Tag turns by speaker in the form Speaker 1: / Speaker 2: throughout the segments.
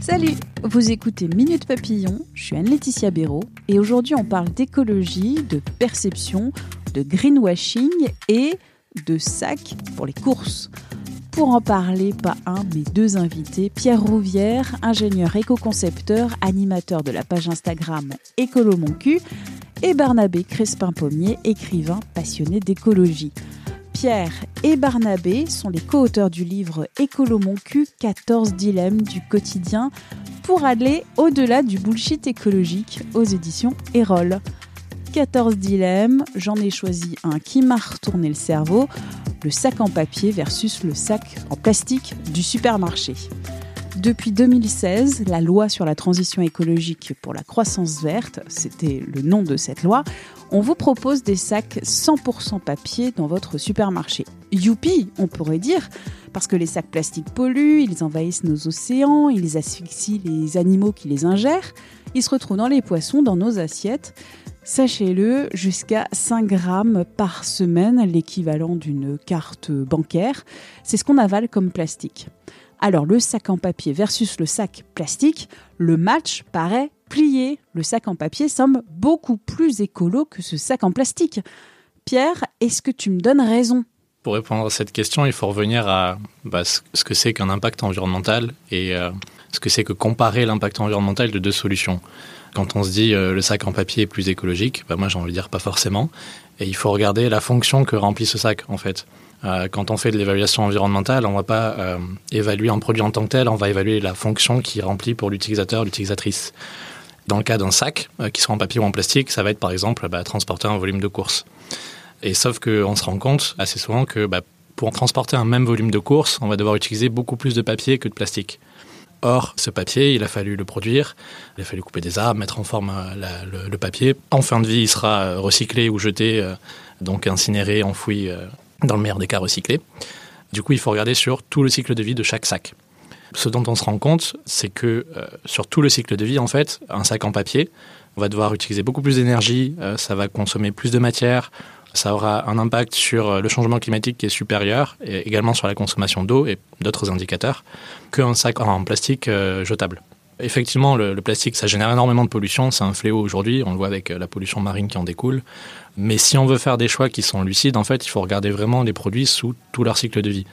Speaker 1: Salut, vous écoutez Minute Papillon, je suis Anne-Laetitia Béraud et aujourd'hui on parle d'écologie, de perception, de greenwashing et de sacs pour les courses. Pour en parler, pas un, mais deux invités, Pierre Rouvière, ingénieur éco-concepteur, animateur de la page Instagram Écolo Mon Cul, et Barnabé Crespin-Pommier, écrivain passionné d'écologie. Pierre et Barnabé sont les co-auteurs du livre Écolo Mon cul, 14 dilemmes du quotidien pour aller au-delà du bullshit écologique aux éditions Erol. 14 dilemmes, j'en ai choisi un qui m'a retourné le cerveau, le sac en papier versus le sac en plastique du supermarché. Depuis 2016, la loi sur la transition écologique pour la croissance verte, c'était le nom de cette loi, on vous propose des sacs 100% papier dans votre supermarché. Youpi, on pourrait dire, parce que les sacs plastiques polluent, ils envahissent nos océans, ils asphyxient les animaux qui les ingèrent, ils se retrouvent dans les poissons, dans nos assiettes. Sachez-le, jusqu'à 5 grammes par semaine, l'équivalent d'une carte bancaire, c'est ce qu'on avale comme plastique. Alors le sac en papier versus le sac plastique, le match paraît plié. Le sac en papier semble beaucoup plus écolo que ce sac en plastique. Pierre, est-ce que tu me donnes raison?
Speaker 2: Pour répondre à cette question, il faut revenir à bah, ce que c'est qu'un impact environnemental et euh, ce que c'est que comparer l'impact environnemental de deux solutions. Quand on se dit euh, le sac en papier est plus écologique, bah, moi j'ai envie de dire pas forcément. Et il faut regarder la fonction que remplit ce sac en fait. Euh, quand on fait de l'évaluation environnementale, on ne va pas euh, évaluer un produit en tant que tel, on va évaluer la fonction qu'il remplit pour l'utilisateur, l'utilisatrice. Dans le cas d'un sac, euh, qui soit en papier ou en plastique, ça va être par exemple bah, transporter un volume de course. Et sauf qu'on se rend compte assez souvent que bah, pour transporter un même volume de course, on va devoir utiliser beaucoup plus de papier que de plastique. Or, ce papier, il a fallu le produire, il a fallu couper des arbres, mettre en forme le, le, papier. En fin de vie, il sera recyclé ou jeté, donc incinéré, enfoui dans le meilleur des cas recyclés. Du coup, il faut regarder sur tout le cycle de vie de chaque sac. Ce dont on se rend compte, c'est que euh, sur tout le cycle de vie, en fait, un sac en papier, on va devoir utiliser beaucoup plus d'énergie, euh, ça va consommer plus de matière, ça aura un impact sur euh, le changement climatique qui est supérieur, et également sur la consommation d'eau et d'autres indicateurs, qu'un sac en plastique jetable. Effectivement, le, plastique, ça génère énormément de pollution, c'est un fléau aujourd'hui, on le voit avec la pollution marine qui en découle. Mais si on veut faire des choix qui sont lucides, en fait, il faut regarder vraiment les produits sous tout leur cycle de vie.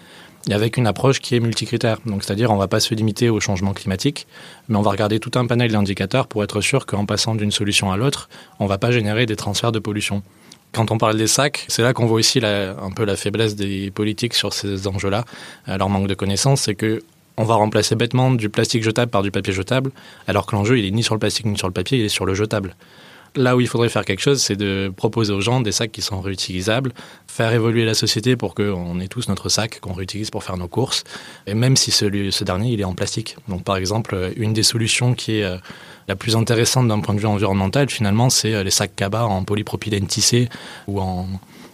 Speaker 2: Et avec une approche qui est multicritère. Donc, c'est-à-dire, on ne va pas se limiter au changement climatique, mais on va regarder tout un panel d'indicateurs pour être sûr qu'en passant d'une solution à l'autre, on ne va pas générer des transferts de pollution. Quand on parle des sacs, c'est là qu'on voit aussi un peu la faiblesse des politiques sur ces enjeux-là, euh, leur manque de connaissances, c'est que on va remplacer bêtement du plastique jetable par du papier jetable, alors que l'enjeu, il est ni sur le plastique ni sur le papier, il est sur le jetable. Là où il faudrait faire quelque chose, c'est de proposer aux gens des sacs qui sont réutilisables, faire évoluer la société pour qu'on ait tous notre sac qu'on réutilise pour faire nos courses, et même si ce dernier il est en plastique. Donc par exemple, une des solutions qui est euh, la plus intéressante d'un point de vue environnemental, finalement, c'est euh, les sacs cabas en polypropylène tissé ou en,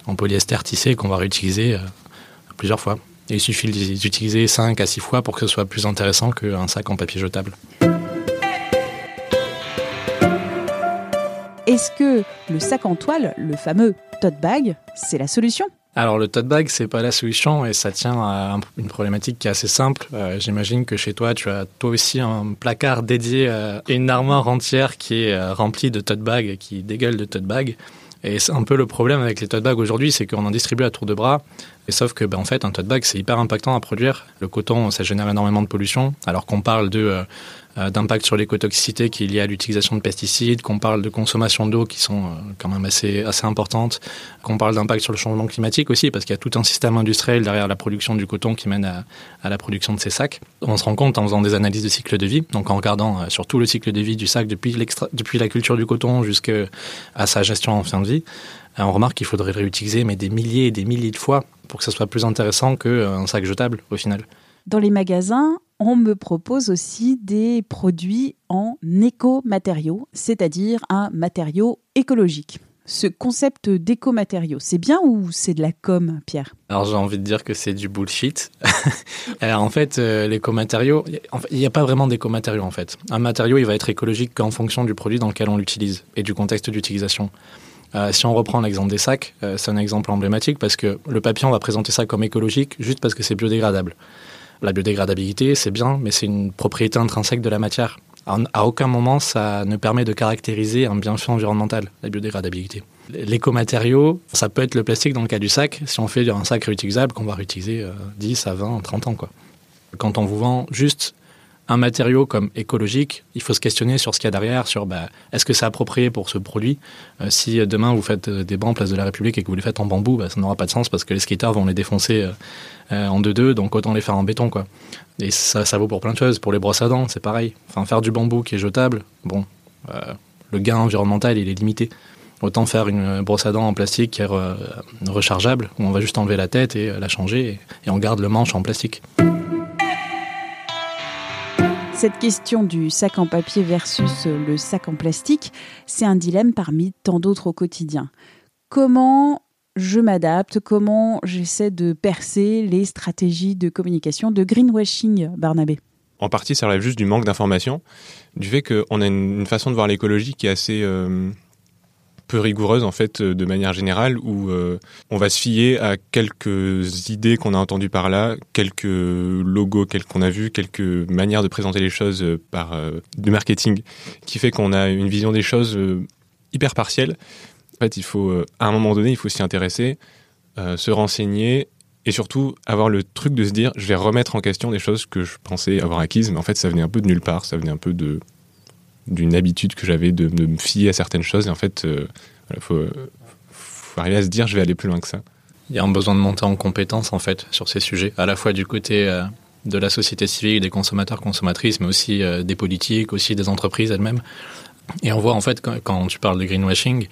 Speaker 2: en polyester tissé qu'on va réutiliser euh, plusieurs fois. Et il suffit d'utiliser 5 à 6 fois pour que ce soit plus intéressant qu'un sac en papier jetable.
Speaker 1: Est-ce que le sac en toile, le fameux tote bag, c'est la solution?
Speaker 2: Alors le tote bag, c'est pas la solution et ça tient à une problématique qui est assez simple. Euh, j'imagine que chez toi, tu as toi aussi un placard dédié à une armoire entière qui est euh, remplie de tote bags, qui dégueule de tote bags. Et c'est un peu le problème avec les tote bags aujourd'hui, c'est qu'on en distribue à tour de bras. Et sauf que, ben, en fait, un tote bag, c'est hyper impactant à produire. Le coton, ça génère énormément de pollution, alors qu'on parle de euh, d'impact sur l'écotoxicité qui est lié à l'utilisation de pesticides, qu'on parle de consommation d'eau qui sont euh, quand même assez, assez importantes, qu'on parle d'impact sur le changement climatique aussi, parce qu'il y a tout un système industriel derrière la production du coton qui mène à, à, la production de ces sacs. On se rend compte en faisant des analyses de cycle de vie, donc en regardant euh, sur tout le cycle de vie du sac depuis, depuis la culture du coton jusqu'à sa gestion en fin de vie, on remarque qu'il faudrait réutiliser mais des milliers et des milliers de fois pour que ça soit plus intéressant qu'un sac jetable au final.
Speaker 1: Dans les magasins, on me propose aussi des produits en éco-matériaux, c'est-à-dire un matériau écologique. Ce concept d'éco-matériaux, c'est bien ou c'est de la com, Pierre?
Speaker 2: Alors j'ai envie de dire que c'est du bullshit. en fait, euh, l'éco-matériau, il n'y a pas vraiment d'éco-matériaux en fait. Un matériau, il va être écologique qu'en fonction du produit dans lequel on l'utilise et du contexte d'utilisation. Euh, si on reprend l'exemple des sacs, euh, c'est un exemple emblématique parce que le papier, on va présenter ça comme écologique juste parce que c'est biodégradable. La biodégradabilité, c'est bien, mais c'est une propriété intrinsèque de la matière. À aucun moment, ça ne permet de caractériser un bienfait environnemental, la biodégradabilité. L'écomatériau, ça peut être le plastique dans le cas du sac, si on fait un sac réutilisable qu'on va réutiliser 10 euh, à 20, 30 ans. Quoi. Quand on vous vend juste un matériau comme écologique, il faut se questionner sur ce qu'il y a derrière, sur bah, est-ce que c'est approprié pour ce produit? Euh, si demain vous faites euh, des bancs place de la République et que vous les faites en bambou, bah, ça n'aura pas de sens parce que les skaters vont les défoncer euh, en deux-deux, donc autant les faire en béton. quoi. Et ça, ça vaut pour plein de choses. Pour les brosses à dents, c'est pareil. Enfin, faire du bambou qui est jetable, bon, le gain environnemental, il est limité. Autant faire une brosse à dents en plastique qui est rechargeable, où on va juste enlever la tête et la changer, et on garde le manche en plastique.
Speaker 1: Cette question du sac en papier versus le sac en plastique, c'est un dilemme parmi tant d'autres au quotidien. Comment je m'adapte, comment j'essaie de percer les stratégies de communication de greenwashing, Barnabé?
Speaker 3: En partie, ça relève juste du manque d'information, du fait qu'on a une, façon de voir l'écologie qui est assez euh, peu rigoureuse en fait euh, de manière générale où euh, on va se fier à quelques idées qu'on a entendues par là, quelques logos qu'on a vus, quelques manières de présenter les choses euh, par du marketing qui fait qu'on a une vision des choses hyper partielle. En fait, il faut à un moment donné, il faut s'y intéresser, se renseigner et surtout avoir le truc de se dire je vais remettre en question des choses que je pensais avoir acquises mais en fait ça venait un peu de nulle part, ça venait un peu de d'une habitude que j'avais de, me fier à certaines choses. Et en fait, il euh, faut, arriver à se dire, je vais aller plus loin que ça.
Speaker 2: Il y a un besoin de monter en compétence, en fait, sur ces sujets, à la fois du côté euh, de la société civile, des consommateurs, consommatrices, mais aussi euh, des politiques, aussi des entreprises elles-mêmes. Et on voit, en fait, quand, tu parles de greenwashing,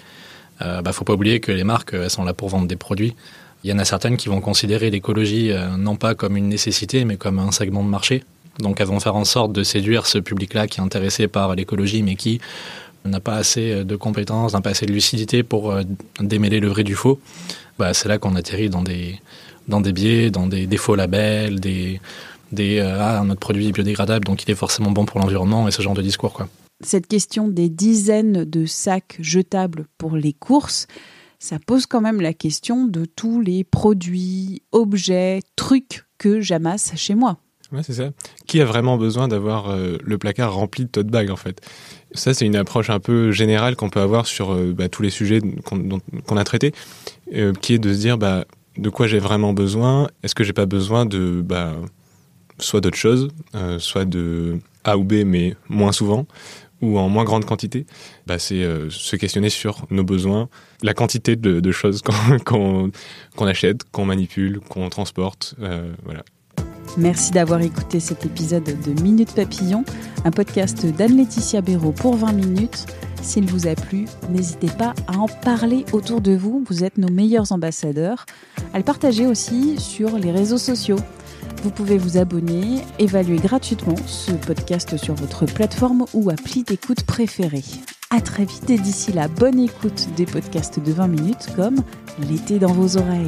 Speaker 2: il bah, faut pas oublier que les marques, elles sont là pour vendre des produits. Il y en a certaines qui vont considérer l'écologie non pas comme une nécessité, mais comme un segment de marché. Donc elles vont faire en sorte de séduire ce public-là qui est intéressé par l'écologie, mais qui n'a pas assez de compétences, n'a pas assez de lucidité pour euh, démêler le vrai du faux. Bah, c'est là qu'on atterrit dans des, dans des biais, dans des, faux labels, des, des euh, ah, notre produit est biodégradable, donc il est forcément bon pour l'environnement et ce genre de discours. Quoi.
Speaker 1: Cette question des dizaines de sacs jetables pour les courses, ça pose quand même la question de tous les produits, objets, trucs que j'amasse chez moi.
Speaker 3: Ouais, c'est ça. Qui a vraiment besoin d'avoir euh, le placard rempli de tote bag en fait? Ça, c'est une approche un peu générale qu'on peut avoir sur euh, bah, tous les sujets qu'on a traités, euh, qui est de se dire bah, de quoi j'ai vraiment besoin? Est-ce que j'ai pas besoin de bah, soit d'autres choses, soit de A ou B, mais moins souvent, ou en moins grande quantité? C'est se questionner sur nos besoins, la quantité de choses qu'on achète, qu'on manipule, qu'on transporte, voilà
Speaker 1: Merci d'avoir écouté cet épisode de Minute Papillon, un podcast d'Anne-Laetitia Béraud pour 20 minutes. S'il vous a plu, n'hésitez pas à en parler autour de vous. Vous êtes nos meilleurs ambassadeurs. À le partager aussi sur les réseaux sociaux. Vous pouvez vous abonner, évaluer gratuitement ce podcast sur votre plateforme ou appli d'écoute préférée. À très vite et d'ici là, bonne écoute des podcasts de 20 minutes comme L'été dans vos oreilles.